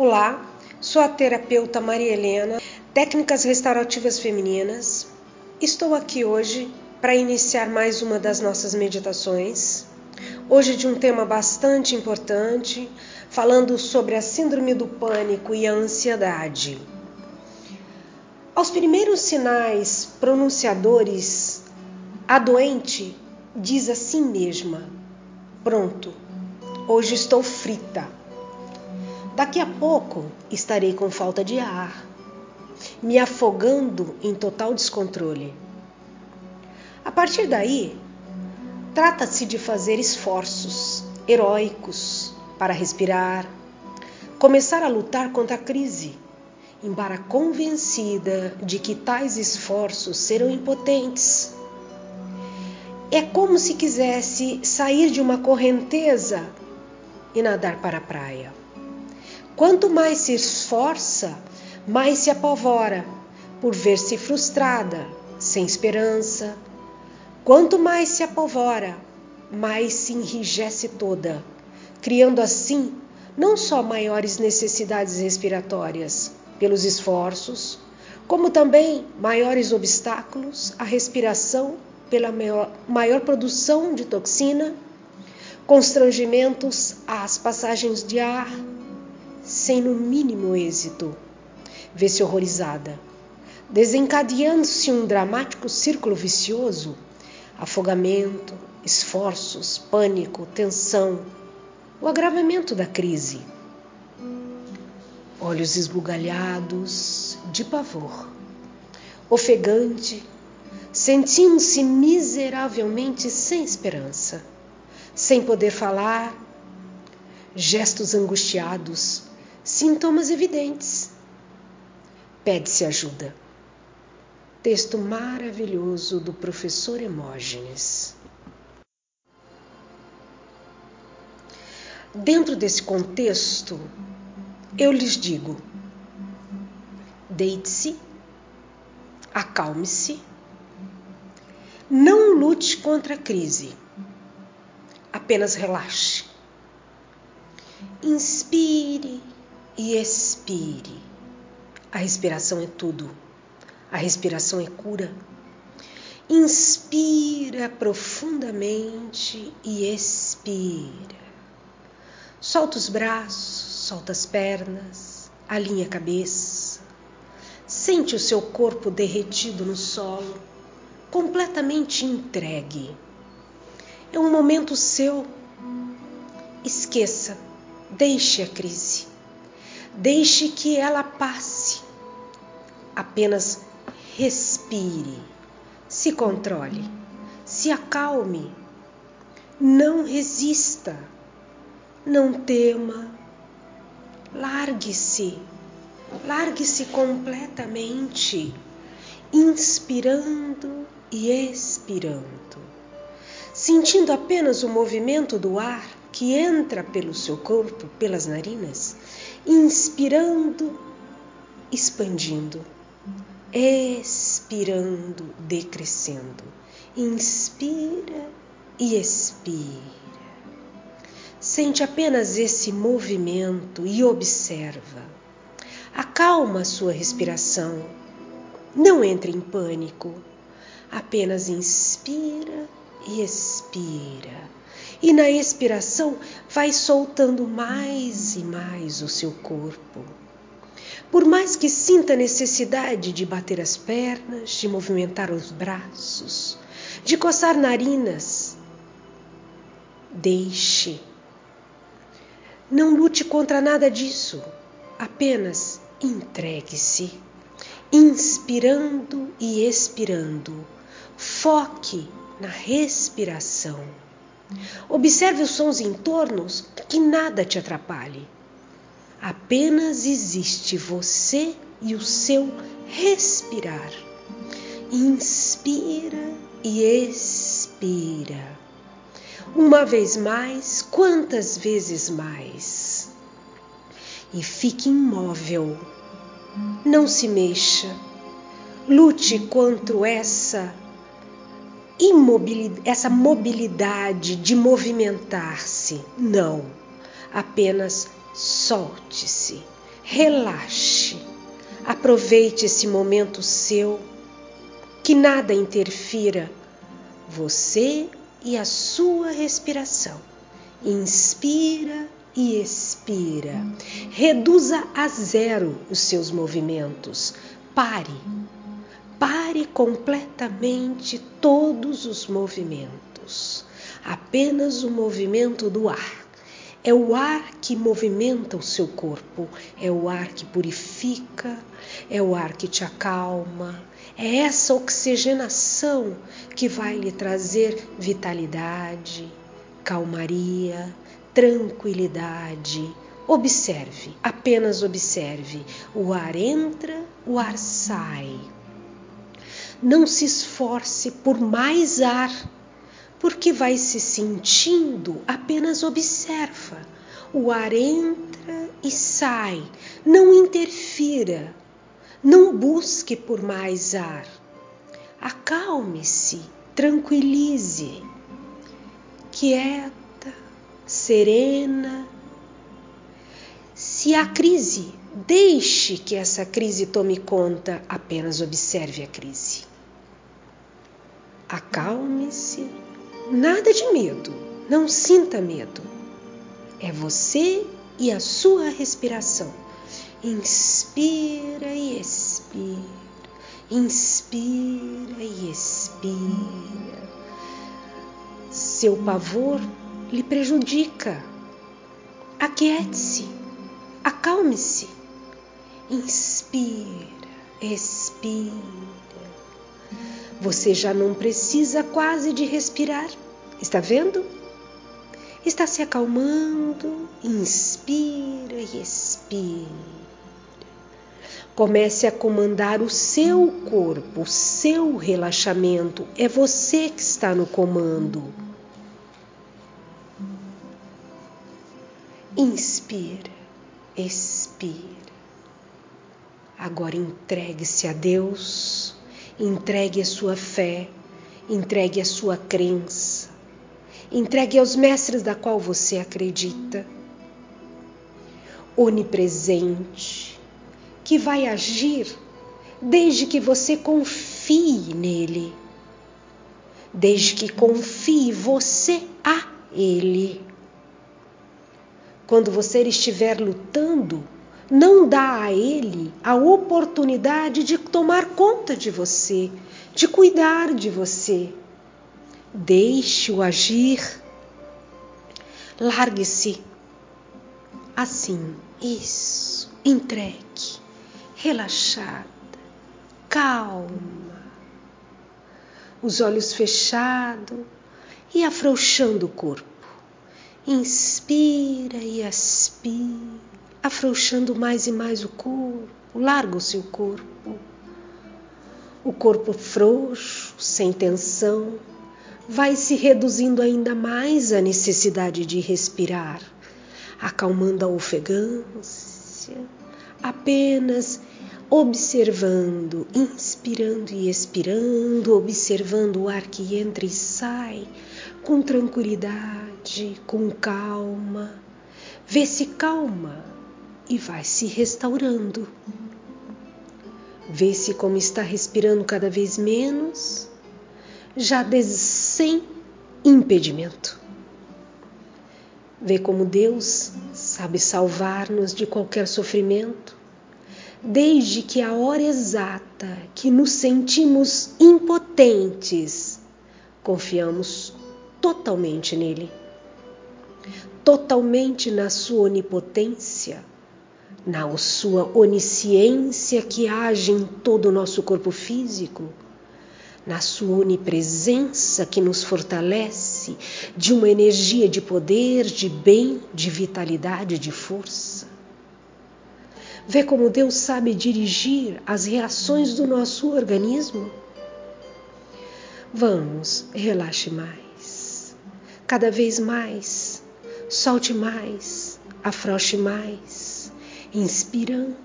Olá, sou a terapeuta Maria Helena, técnicas restaurativas femininas. Estou aqui hoje para iniciar mais uma das nossas meditações. Hoje de um tema bastante importante, falando sobre a síndrome do pânico e a ansiedade. Aos primeiros sinais pronunciadores, a doente diz a si mesma: Pronto, hoje estou frita. Daqui a pouco estarei com falta de ar, me afogando em total descontrole. A partir daí, trata-se de fazer esforços heróicos para respirar, começar a lutar contra a crise, embora convencida de que tais esforços serão impotentes. É como se quisesse sair de uma correnteza e nadar para a praia. Quanto mais se esforça, mais se apavora por ver-se frustrada, sem esperança. Quanto mais se apavora, mais se enrijece toda, criando assim não só maiores necessidades respiratórias pelos esforços, como também maiores obstáculos à respiração pela maior, maior produção de toxina, constrangimentos às passagens de ar, sem no mínimo êxito. Vê-se horrorizada, desencadeando-se um dramático círculo vicioso, afogamento, esforços, pânico, tensão, o agravamento da crise. Olhos esbugalhados de pavor, ofegante, sentindo-se miseravelmente sem esperança, sem poder falar, gestos angustiados, Sintomas evidentes. Pede-se ajuda. Texto maravilhoso do professor Hermógenes. Dentro desse contexto, eu lhes digo: deite-se, acalme-se, não lute contra a crise, apenas relaxe. Inspire e expire. A respiração é tudo. A respiração é cura. Inspira profundamente e expira. Solta os braços, solta as pernas, alinha a cabeça. Sente o seu corpo derretido no solo, completamente entregue. É um momento seu. Esqueça, deixe a crise. Deixe que ela passe. Apenas respire, se controle, se acalme. Não resista, não tema. Largue-se, largue-se completamente, inspirando e expirando, sentindo apenas o movimento do ar que entra pelo seu corpo, pelas narinas inspirando, expandindo, expirando, decrescendo. Inspira e expira. Sente apenas esse movimento e observa. Acalma sua respiração. Não entre em pânico. Apenas inspira e expira e na expiração vai soltando mais e mais o seu corpo. Por mais que sinta necessidade de bater as pernas, de movimentar os braços, de coçar narinas, deixe. Não lute contra nada disso, apenas entregue-se, inspirando e expirando. Foque na respiração. Observe os sons em torno que nada te atrapalhe. Apenas existe você e o seu respirar. Inspira e expira. Uma vez mais, quantas vezes mais? E fique imóvel. Não se mexa. Lute contra essa essa mobilidade de movimentar-se. Não, apenas solte-se, Relaxe. Aproveite esse momento seu, que nada interfira você e a sua respiração. Inspira e expira. Reduza a zero os seus movimentos. Pare. Pare completamente todos os movimentos. Apenas o movimento do ar. É o ar que movimenta o seu corpo, é o ar que purifica, é o ar que te acalma, é essa oxigenação que vai lhe trazer vitalidade, calmaria, tranquilidade. Observe, apenas observe. O ar entra, o ar sai. Não se esforce por mais ar porque vai se sentindo, apenas observa. O ar entra e sai, não interfira, não busque por mais ar. Acalme-se, tranquilize, quieta, serena. Se há crise, deixe que essa crise tome conta, apenas observe a crise. Acalme-se Nada de medo, não sinta medo. É você e a sua respiração. Inspira e expira, inspira e expira. Seu pavor lhe prejudica. Aquiete-se, acalme-se. Inspira, expira. Você já não precisa quase de respirar. Está vendo? Está se acalmando. Inspira e expira. Comece a comandar o seu corpo, o seu relaxamento. É você que está no comando. Inspira, expira. Agora entregue-se a Deus Entregue a sua fé, entregue a sua crença, entregue aos mestres da qual você acredita. Onipresente, que vai agir desde que você confie nele, desde que confie você a ele. Quando você estiver lutando, não dá a ele a oportunidade de tomar conta de você, de cuidar de você. Deixe-o agir. Largue-se. Assim, isso. Entregue. Relaxada. Calma. Os olhos fechados e afrouxando o corpo. Inspira e expira afrouxando mais e mais o corpo, larga o seu corpo. O corpo frouxo, sem tensão, vai se reduzindo ainda mais a necessidade de respirar, acalmando a ofegância, apenas observando, inspirando e expirando, observando o ar que entra e sai com tranquilidade, com calma. Vê se calma e vai se restaurando. Vê-se como está respirando cada vez menos, já sem impedimento. Vê como Deus sabe salvar-nos de qualquer sofrimento, desde que a hora exata que nos sentimos impotentes, confiamos totalmente nele, totalmente na sua onipotência na sua onisciência que age em todo o nosso corpo físico, na sua onipresença que nos fortalece de uma energia de poder, de bem, de vitalidade, de força. Vê como Deus sabe dirigir as reações do nosso organismo? Vamos, relaxe mais, cada vez mais, solte mais, afrouxe mais inspirando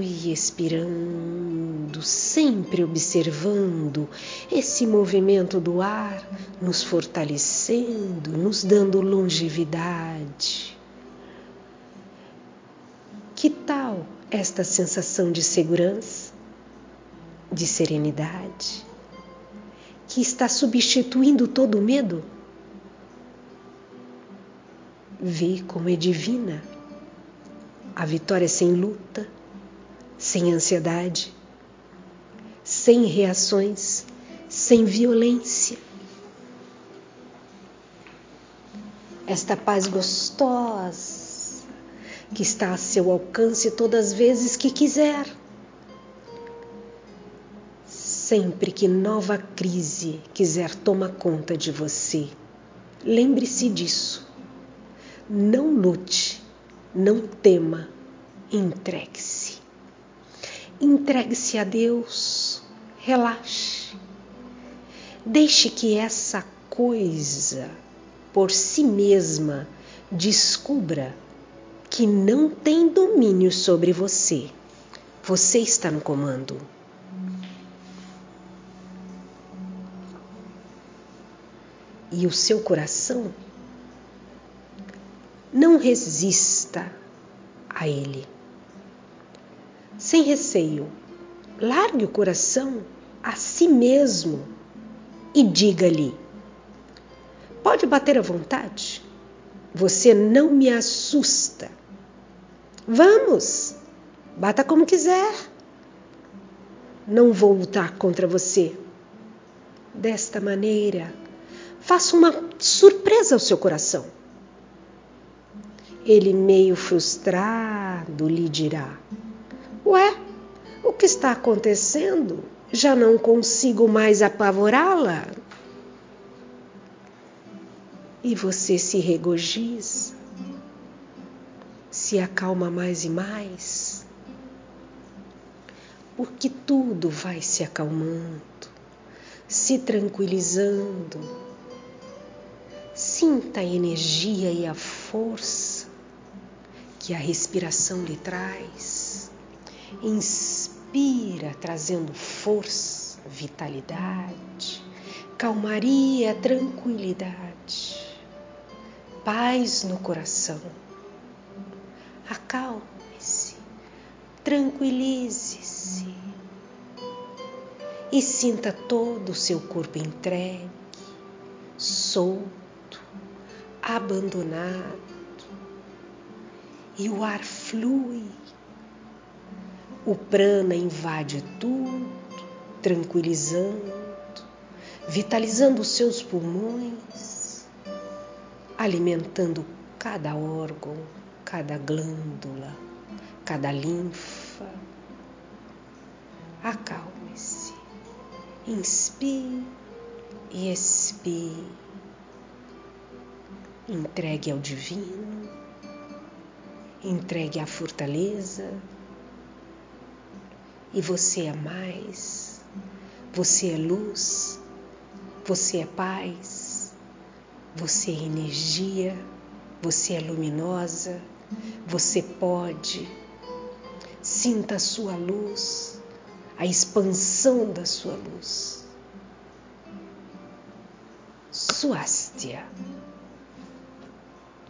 e expirando, sempre observando esse movimento do ar, nos fortalecendo, nos dando longevidade. Que tal esta sensação de segurança, de serenidade, que está substituindo todo o medo? Vê como é divina a vitória sem luta, sem ansiedade, sem reações, sem violência. Esta paz gostosa que está a seu alcance todas as vezes que quiser. Sempre que nova crise quiser tomar conta de você, lembre-se disso. Não lute, não tema, entregue-se. Entregue-se a Deus, relaxe. Deixe que essa coisa por si mesma descubra que não tem domínio sobre você. Você está no comando. E o seu coração não resista a ele. Sem receio, largue o coração a si mesmo e diga-lhe: Pode bater à vontade, você não me assusta. Vamos, bata como quiser. Não vou lutar contra você. Desta maneira, faça uma surpresa ao seu coração. Ele, meio frustrado, lhe dirá: Ué, o que está acontecendo? Já não consigo mais apavorá-la. E você se regozija, se acalma mais e mais, porque tudo vai se acalmando, se tranquilizando. Sinta a energia e a força que a respiração lhe traz. Inspira, trazendo força, vitalidade, calmaria, tranquilidade, paz no coração. Acalme-se, tranquilize-se e sinta todo o seu corpo entregue, solto, abandonado e o ar flui. O prana invade tudo, tranquilizando, vitalizando os seus pulmões, alimentando cada órgão, cada glândula, cada linfa. Acalme-se, inspire e expire. Entregue ao divino entregue a fortaleza. E você é mais, você é luz, você é paz, você é energia, você é luminosa, você pode. Sinta a sua luz, a expansão da sua luz. Suástia.